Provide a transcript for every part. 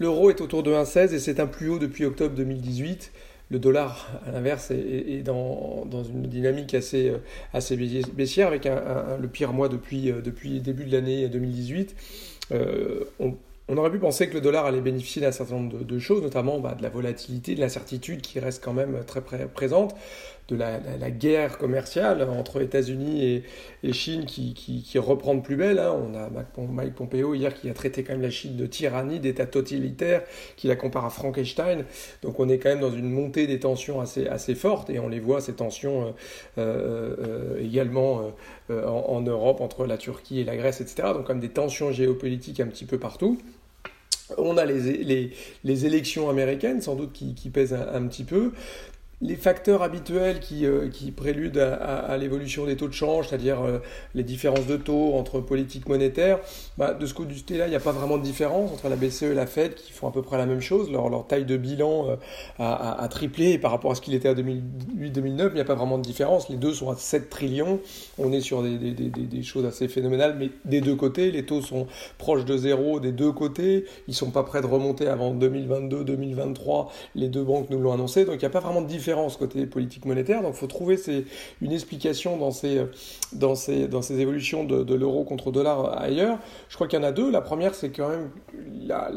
L'euro est autour de 1,16 et c'est un plus haut depuis octobre 2018. Le dollar, à l'inverse, est, dans, une dynamique assez, assez baissière avec le pire mois depuis, depuis le début de l'année 2018. on, on aurait pu penser que le dollar allait bénéficier d'un certain nombre de, choses, notamment bah, de la volatilité, de l'incertitude qui reste quand même très présente, de la, guerre commerciale entre États-Unis et, Chine qui, reprend de plus belle. Hein. On a Mike Pompeo hier qui a traité quand même la Chine de tyrannie, d'État totalitaire, qui la compare à Frankenstein. Donc on est quand même dans une montée des tensions assez, assez forte et on les voit, ces tensions euh, euh, euh, également en, Europe entre la Turquie et la Grèce, etc. Donc comme des tensions géopolitiques un petit peu partout. On a les, les, élections américaines, sans doute, qui, pèsent un, petit peu les facteurs habituels qui, euh, préludent à, l'évolution des taux de change, c'est-à-dire euh, les différences de taux entre politique monétaire, bah, de ce côté-là, il n'y a pas vraiment de différence entre la BCE et la Fed qui font à peu près la même chose. Leur, taille de bilan euh, a, triplé par rapport à ce qu'il était à 2008-2009, il n'y a pas vraiment de différence. Les deux sont à 7 trillions. On est sur des, des, choses assez phénoménales, mais des deux côtés, les taux sont proches de zéro des deux côtés. Ils ne sont pas prêts de remonter avant 2022-2023. Les deux banques nous l'ont annoncé, donc il n'y a pas vraiment de différence côté politique monétaire. Donc il faut trouver une explication dans ces, dans ces, dans ces évolutions de, l'euro contre dollar ailleurs. Je crois qu'il y en a deux. La première, c'est quand même la,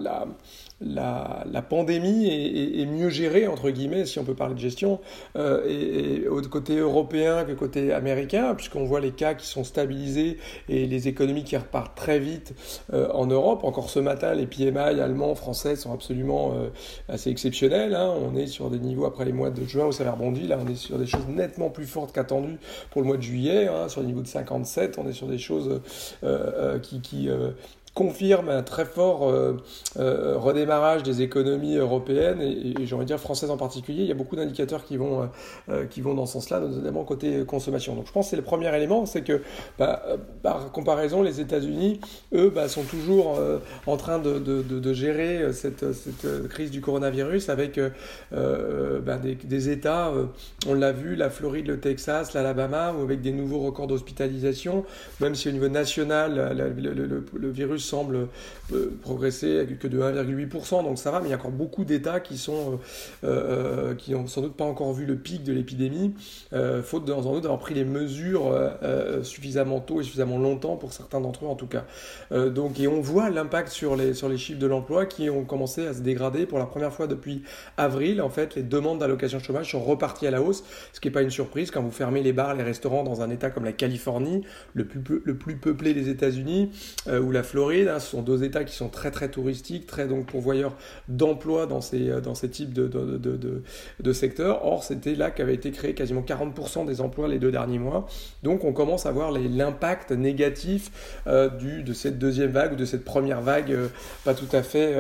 la pandémie est, est, mieux gérée, entre guillemets, si on peut parler de gestion, euh, et, au côté européen que côté américain, puisqu'on voit les cas qui sont stabilisés et les économies qui repartent très vite euh, en Europe. Encore ce matin, les PMI allemands, français sont absolument euh, assez exceptionnels. Hein. On est sur des niveaux après les mois de juin où ça avait rebondi. Là, on est sur des choses nettement plus fortes qu'attendues pour le mois de juillet. Hein. Sur le niveau de 57, on est sur des choses euh, qui, qui confirme un très fort euh, euh, redémarrage des économies européennes et, et j'ai envie de dire françaises en particulier. Il y a beaucoup d'indicateurs qui vont euh, qui vont dans ce sens-là, notamment côté consommation. Donc je pense que c'est le premier élément, c'est que bah, par comparaison, les États-Unis, eux, bah, sont toujours en train de, de, gérer cette, cette, crise du coronavirus avec bah, des, des, États, on l'a vu, la Floride, le Texas, l'Alabama, avec des nouveaux records d'hospitalisation, même si au niveau national, le virus semble euh, progresser que de 1,8%, donc ça va, mais il y a encore beaucoup d'États qui sont euh, euh, qui n'ont sans doute pas encore vu le pic de l'épidémie, faute dans doute d'avoir pris les mesures suffisamment tôt et suffisamment longtemps pour certains d'entre eux en tout cas. donc et on voit l'impact sur les sur les chiffres de l'emploi qui ont commencé à se dégrader pour la première fois depuis avril. En fait, les demandes d'allocation chômage sont reparties à la hausse, ce qui n'est pas une surprise quand vous fermez les bars, les restaurants dans un État comme la Californie, le plus, le plus peuplé des États-Unis, ou la Floride Hein, ce sont deux États qui sont très très touristiques, très donc pourvoyeurs d'emplois dans ces, euh, dans ces types de, de, de, secteurs. Or, c'était là qu'avaient été créés quasiment 40% des emplois les deux derniers mois. Donc, on commence à voir l'impact négatif euh, du, de cette deuxième vague ou de cette première vague euh, pas tout à fait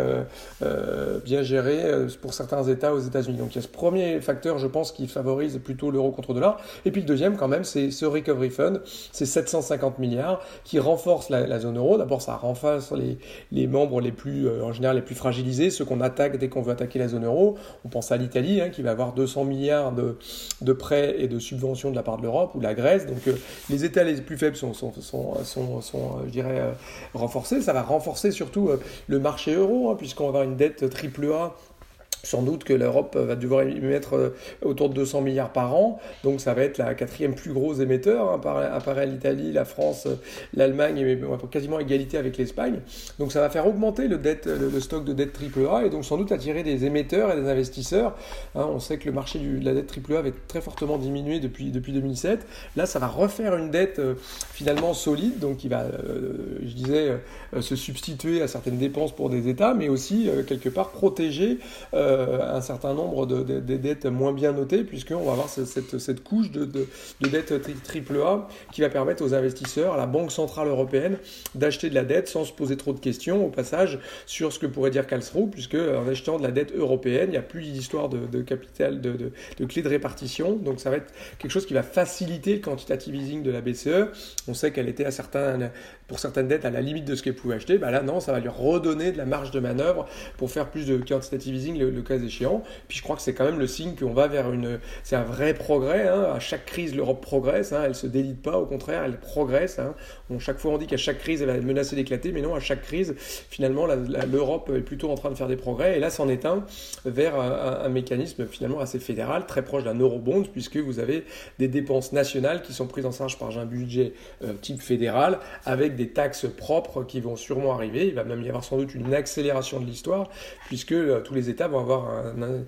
bien gérée pour certains États aux États-Unis. Donc, il y a ce premier facteur, je pense, qui favorise plutôt l'euro contre dollar. Et puis le deuxième, quand même, c'est ce Recovery Fund, c'est 750 milliards qui renforce la, la zone euro. D'abord, ça renforce les, membres les plus, euh, en général, les plus fragilisés, ceux qu'on attaque dès qu'on veut attaquer la zone euro. On pense à l'Italie, hein, qui va avoir 200 milliards de, prêts et de subventions de la part de l'Europe, ou la Grèce. Donc euh, les États les plus faibles sont, sont, sont, sont je dirais, euh, renforcés. Ça va renforcer surtout le marché euro, hein, puisqu'on va avoir une dette triple A sans doute que l'Europe va devoir émettre euh, autour de 200 milliards par an, donc ça va être la quatrième plus grosse émetteur, hein, après l'Italie, la France, l'Allemagne, et quasiment égalité avec l'Espagne. Donc ça va faire augmenter le, dette, le, stock de dette AAA et donc sans doute attirer des émetteurs et des investisseurs. Hein, on sait que le marché de la dette AAA avait très fortement diminué depuis, depuis 2007. Là, ça va refaire une dette euh, finalement solide, donc qui va, euh, je disais, se substituer à certaines dépenses pour des États, mais aussi quelque part protéger. Euh, un certain nombre de, dettes moins bien notées, puisqu'on va avoir cette, couche de, de, dettes AAA qui va permettre aux investisseurs, à la Banque Centrale Européenne, d'acheter de la dette sans se poser trop de questions, au passage, sur ce que pourrait dire Karlsruhe, puisque en achetant de la dette européenne, il n'y a plus d'histoire de, capital, de, de, clé de répartition, donc ça va être quelque chose qui va faciliter le quantitative easing de la BCE. On sait qu'elle était à certains, pour certaines dettes à la limite de ce qu'elle pouvait acheter, bah là non, ça va lui redonner de la marge de manœuvre pour faire plus de quantitative easing le, cas échéant. Puis je crois que c'est quand même le signe qu'on va vers une, c'est un vrai progrès. Hein. À chaque crise, l'Europe progresse. Hein. Elle se délite pas, au contraire, elle progresse. Hein. chaque fois, on dit qu'à chaque crise, elle va menacer d'éclater, mais non, à chaque crise, finalement, l'Europe est plutôt en train de faire des progrès. Et là, c'en est un vers un, mécanisme finalement assez fédéral, très proche d'un eurobond, puisque vous avez des dépenses nationales qui sont prises en charge par un budget euh, type fédéral, avec des taxes propres qui vont sûrement arriver. Il va même y avoir sans doute une accélération de l'histoire, puisque euh, tous les États vont avoir un,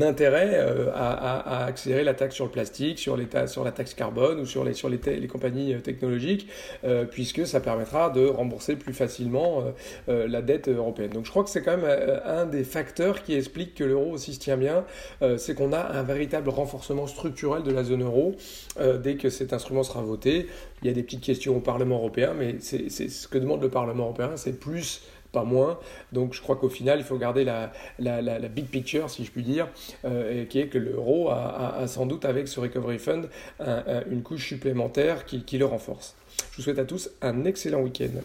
intérêt euh, à, accélérer la taxe sur le plastique, sur, sur la taxe carbone ou sur les, sur les, compagnies technologiques, puisque ça permettra de rembourser plus facilement la dette européenne. Donc je crois que c'est quand même un des facteurs qui explique que l'euro aussi se tient bien, c'est qu'on a un véritable renforcement structurel de la zone euro dès que cet instrument sera voté. Il y a des petites questions au Parlement européen, mais c'est ce que demande le Parlement européen, c'est plus pas moins. Donc je crois qu'au final, il faut garder la, big picture, si je puis dire, euh, qui est que l'euro a, sans doute, avec ce Recovery Fund, une couche supplémentaire qui le renforce. Je vous souhaite à tous un excellent week-end.